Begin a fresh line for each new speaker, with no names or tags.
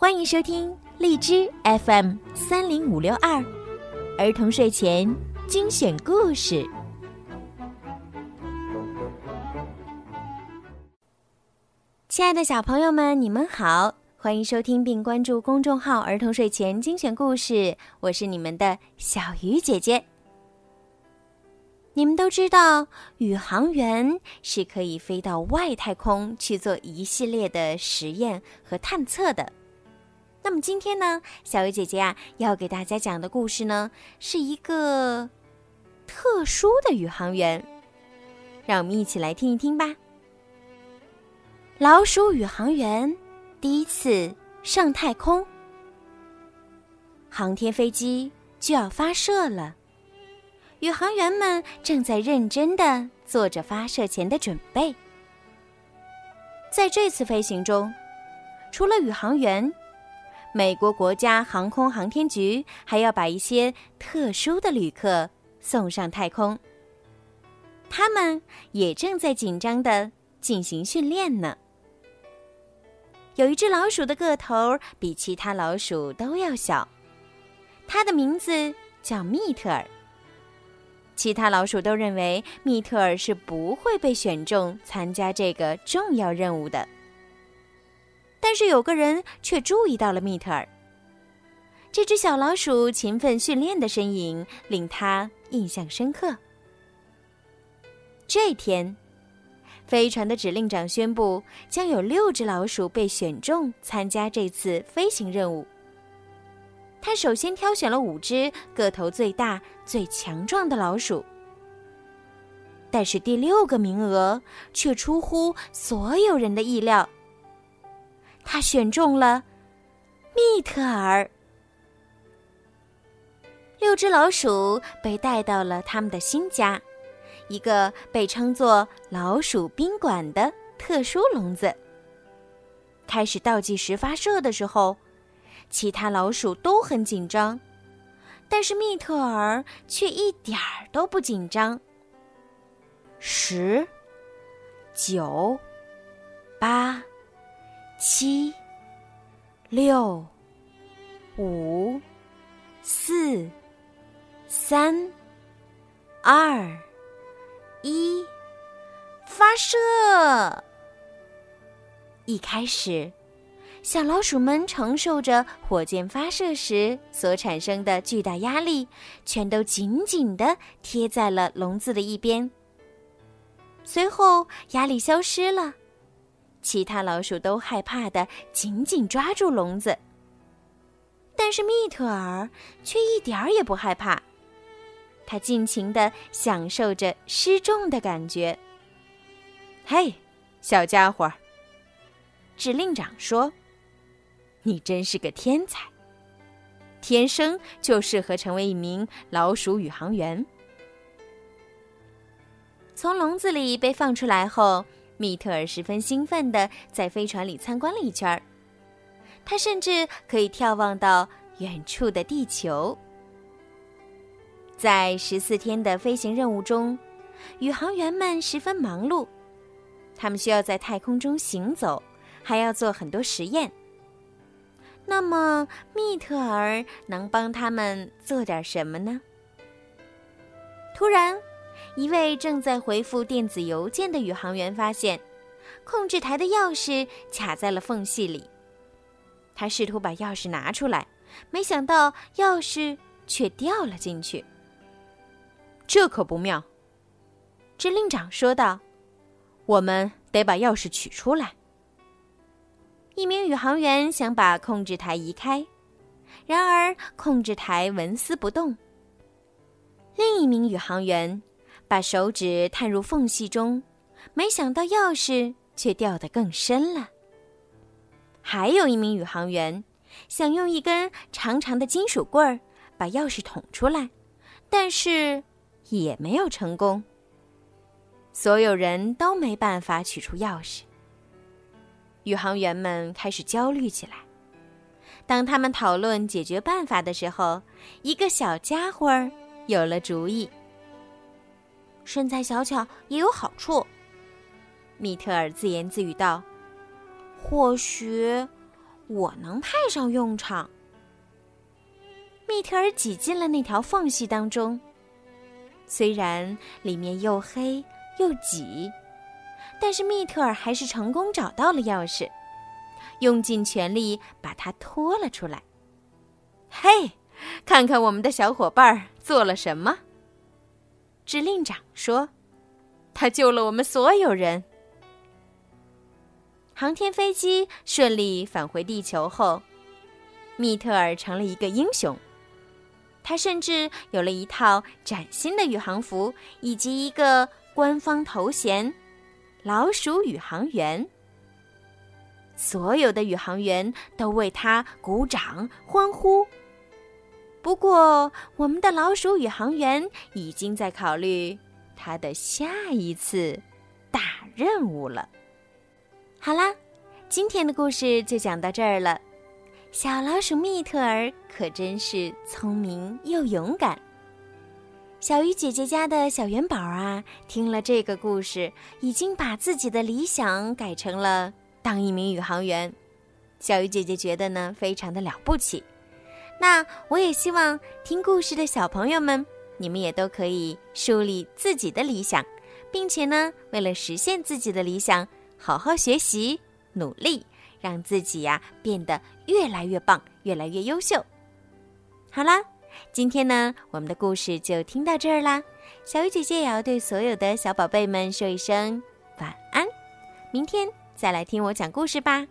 欢迎收听荔枝 FM 三零五六二儿童睡前精选故事。亲爱的小朋友们，你们好，欢迎收听并关注公众号“儿童睡前精选故事”，我是你们的小鱼姐姐。你们都知道，宇航员是可以飞到外太空去做一系列的实验和探测的。那么今天呢，小鱼姐姐啊，要给大家讲的故事呢，是一个特殊的宇航员。让我们一起来听一听吧。老鼠宇航员第一次上太空，航天飞机就要发射了，宇航员们正在认真的做着发射前的准备。在这次飞行中，除了宇航员，美国国家航空航天局还要把一些特殊的旅客送上太空，他们也正在紧张的进行训练呢。有一只老鼠的个头比其他老鼠都要小，它的名字叫密特尔。其他老鼠都认为密特尔是不会被选中参加这个重要任务的，但是有个人却注意到了密特尔。这只小老鼠勤奋训练的身影令他印象深刻。这天。飞船的指令长宣布，将有六只老鼠被选中参加这次飞行任务。他首先挑选了五只个头最大、最强壮的老鼠，但是第六个名额却出乎所有人的意料。他选中了密特尔。六只老鼠被带到了他们的新家。一个被称作“老鼠宾馆”的特殊笼子。开始倒计时发射的时候，其他老鼠都很紧张，但是密特尔却一点儿都不紧张。十、九、八、七、六、五、四、三、二。一发射。一开始，小老鼠们承受着火箭发射时所产生的巨大压力，全都紧紧的贴在了笼子的一边。随后，压力消失了，其他老鼠都害怕的紧紧抓住笼子，但是密特尔却一点儿也不害怕。他尽情的享受着失重的感觉。嘿，小家伙，指令长说：“你真是个天才，天生就适合成为一名老鼠宇航员。”从笼子里被放出来后，密特尔十分兴奋的在飞船里参观了一圈儿，他甚至可以眺望到远处的地球。在十四天的飞行任务中，宇航员们十分忙碌。他们需要在太空中行走，还要做很多实验。那么，密特尔能帮他们做点什么呢？突然，一位正在回复电子邮件的宇航员发现，控制台的钥匙卡在了缝隙里。他试图把钥匙拿出来，没想到钥匙却掉了进去。这可不妙，指令长说道：“我们得把钥匙取出来。”一名宇航员想把控制台移开，然而控制台纹丝不动。另一名宇航员把手指探入缝隙中，没想到钥匙却掉得更深了。还有一名宇航员想用一根长长的金属棍儿把钥匙捅出来，但是。也没有成功。所有人都没办法取出钥匙。宇航员们开始焦虑起来。当他们讨论解决办法的时候，一个小家伙儿有了主意。身材小巧也有好处，密特尔自言自语道：“或许我能派上用场。密特尔挤进了那条缝隙当中，虽然里面又黑又挤，但是密特尔还是成功找到了钥匙，用尽全力把它拖了出来。嘿，看看我们的小伙伴做了什么！指令长说：“他救了我们所有人。”航天飞机顺利返回地球后，密特尔成了一个英雄。他甚至有了一套崭新的宇航服，以及一个官方头衔——老鼠宇航员。所有的宇航员都为他鼓掌欢呼。不过，我们的老鼠宇航员已经在考虑他的下一次大任务了。好啦，今天的故事就讲到这儿了。小老鼠密特尔可真是聪明又勇敢。小鱼姐姐家的小元宝啊，听了这个故事，已经把自己的理想改成了当一名宇航员。小鱼姐姐觉得呢，非常的了不起。那我也希望听故事的小朋友们，你们也都可以树立自己的理想，并且呢，为了实现自己的理想，好好学习，努力。让自己呀变得越来越棒，越来越优秀。好啦，今天呢，我们的故事就听到这儿啦。小鱼姐姐也要对所有的小宝贝们说一声晚安，明天再来听我讲故事吧。